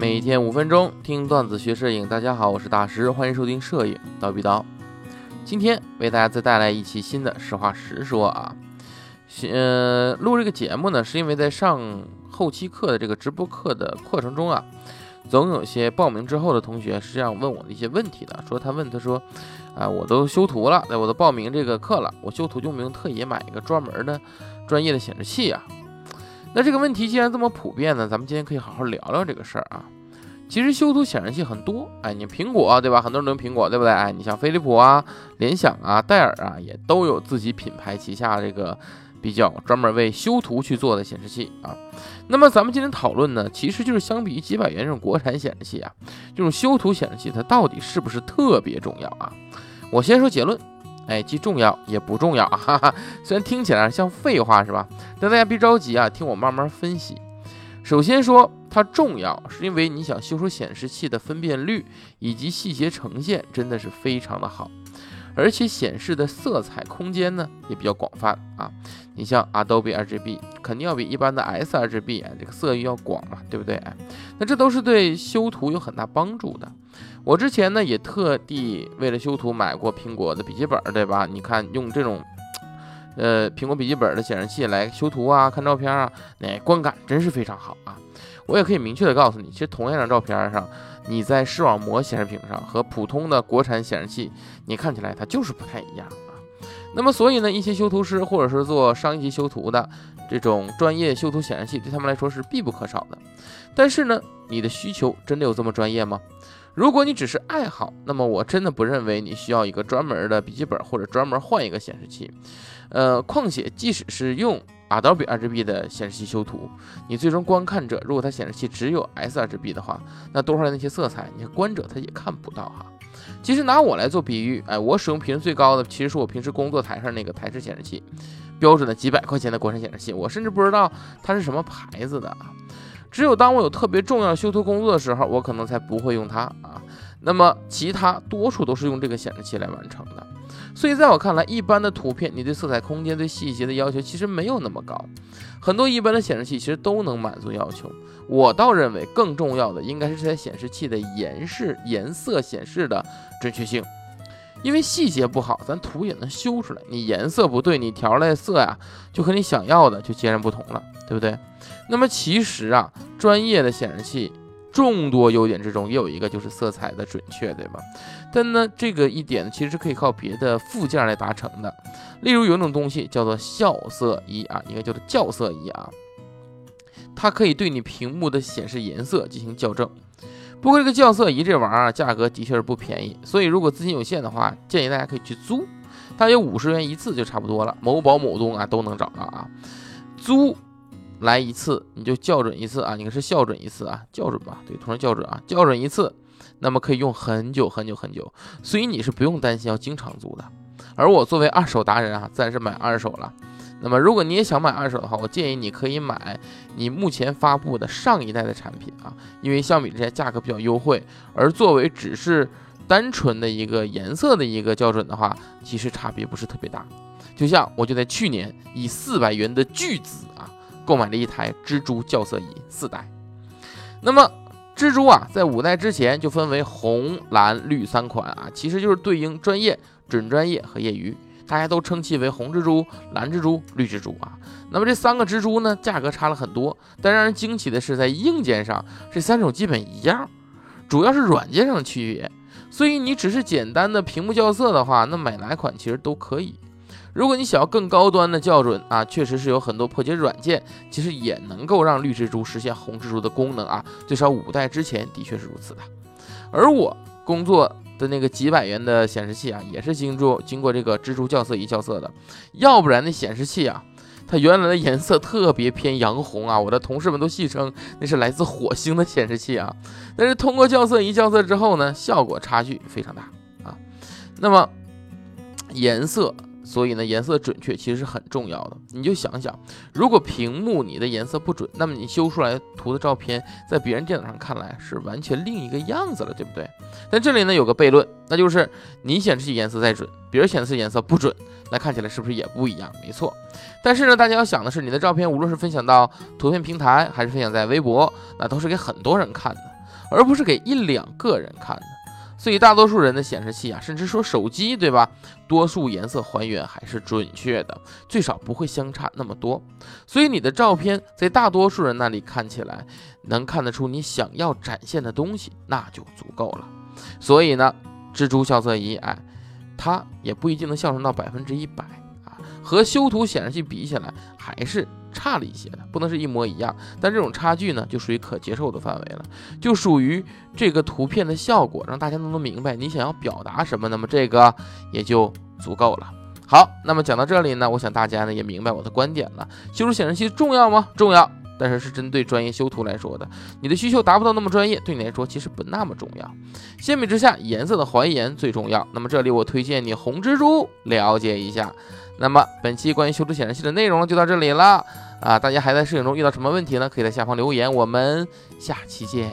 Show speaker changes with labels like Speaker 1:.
Speaker 1: 每天五分钟听段子学摄影，大家好，我是大师，欢迎收听摄影刀比刀。今天为大家再带来一期新的实话实说啊。呃，录这个节目呢，是因为在上后期课的这个直播课的过程中啊，总有些报名之后的同学是这样问我的一些问题的，说他问他说，啊，我都修图了，那，我都报名这个课了，我修图用不用特意买一个专门的专业的显示器啊？那这个问题既然这么普遍呢，咱们今天可以好好聊聊这个事儿啊。其实修图显示器很多，哎，你苹果对吧？很多人都用苹果，对不对？哎，你像飞利浦啊、联想啊、戴尔啊，也都有自己品牌旗下这个比较专门为修图去做的显示器啊。那么咱们今天讨论呢，其实就是相比于几百元这种国产显示器啊，这种修图显示器它到底是不是特别重要啊？我先说结论。哎，既重要也不重要！哈哈，虽然听起来像废话是吧？但大家别着急啊，听我慢慢分析。首先说它重要，是因为你想修出显示器的分辨率以及细节呈现真的是非常的好，而且显示的色彩空间呢也比较广泛啊。你像 Adobe RGB 肯定要比一般的 sRGB 啊这个色域要广嘛，对不对？那这都是对修图有很大帮助的。我之前呢也特地为了修图买过苹果的笔记本，对吧？你看用这种，呃，苹果笔记本的显示器来修图啊、看照片啊，那观感真是非常好啊！我也可以明确的告诉你，其实同样一张照片上，你在视网膜显示屏上和普通的国产显示器，你看起来它就是不太一样啊。那么所以呢，一些修图师或者是做商业级修图的这种专业修图显示器，对他们来说是必不可少的。但是呢，你的需求真的有这么专业吗？如果你只是爱好，那么我真的不认为你需要一个专门的笔记本或者专门换一个显示器。呃，况且即使是用 Adobe RGB 的显示器修图，你最终观看者如果他显示器只有 sRGB 的话，那多出来那些色彩，你观者他也看不到哈。其实拿我来做比喻，哎，我使用频率最高的其实是我平时工作台上那个台式显示器，标准的几百块钱的国产显示器，我甚至不知道它是什么牌子的啊。只有当我有特别重要修图工作的时候，我可能才不会用它啊。那么其他多数都是用这个显示器来完成的。所以在我看来，一般的图片，你对色彩空间、对细节的要求其实没有那么高。很多一般的显示器其实都能满足要求。我倒认为更重要的应该是这台显示器的颜色、颜色显示的准确性。因为细节不好，咱图也能修出来。你颜色不对，你调来色呀，就和你想要的就截然不同了，对不对？那么其实啊，专业的显示器众多优点之中，也有一个就是色彩的准确，对吧？但呢，这个一点其实是可以靠别的附件来达成的。例如有一种东西叫做校色仪啊，应该叫做校色仪啊，它可以对你屏幕的显示颜色进行校正。不过这个校色仪这玩意儿价格的确是不便宜，所以如果资金有限的话，建议大家可以去租，大约五十元一次就差不多了。某宝、某东啊都能找到啊，租。来一次你就校准一次啊，你看是校准一次啊，校准吧，对，同时校准啊，校准一次，那么可以用很久很久很久，所以你是不用担心要经常租的。而我作为二手达人啊，自然是买二手了。那么如果你也想买二手的话，我建议你可以买你目前发布的上一代的产品啊，因为相比之下价格比较优惠。而作为只是单纯的一个颜色的一个校准的话，其实差别不是特别大。就像我就在去年以四百元的巨资啊。购买了一台蜘蛛校色仪四代，那么蜘蛛啊，在五代之前就分为红、蓝、绿三款啊，其实就是对应专业、准专业和业余，大家都称其为红蜘蛛、蓝蜘蛛、绿蜘蛛啊。那么这三个蜘蛛呢，价格差了很多，但让人惊奇的是，在硬件上这三种基本一样，主要是软件上的区别。所以你只是简单的屏幕校色的话，那买哪款其实都可以。如果你想要更高端的校准啊，确实是有很多破解软件，其实也能够让绿蜘蛛实现红蜘蛛的功能啊。最少五代之前的确是如此的。而我工作的那个几百元的显示器啊，也是经过经过这个蜘蛛校色仪校色的，要不然那显示器啊，它原来的颜色特别偏洋红啊，我的同事们都戏称那是来自火星的显示器啊。但是通过校色仪校色之后呢，效果差距非常大啊。那么颜色。所以呢，颜色准确其实是很重要的。你就想想，如果屏幕你的颜色不准，那么你修出来图的照片，在别人电脑上看来是完全另一个样子了，对不对？但这里呢有个悖论，那就是你显示器颜色再准，别人显示器颜色不准，那看起来是不是也不一样？没错。但是呢，大家要想的是，你的照片无论是分享到图片平台，还是分享在微博，那都是给很多人看的。而不是给一两个人看的。所以大多数人的显示器啊，甚至说手机，对吧？多数颜色还原还是准确的，最少不会相差那么多。所以你的照片在大多数人那里看起来能看得出你想要展现的东西，那就足够了。所以呢，蜘蛛校色仪，哎，它也不一定能校正到百分之一百啊，和修图显示器比起来，还是。差了一些的，不能是一模一样，但这种差距呢，就属于可接受的范围了，就属于这个图片的效果，让大家都能明白你想要表达什么，那么这个也就足够了。好，那么讲到这里呢，我想大家呢也明白我的观点了。修图显示器重要吗？重要，但是是针对专业修图来说的。你的需求达不到那么专业，对你来说其实不那么重要。相比之下，颜色的还原最重要。那么这里我推荐你红蜘蛛了解一下。那么本期关于修图显示器的内容就到这里了啊！大家还在摄影中遇到什么问题呢？可以在下方留言，我们下期见。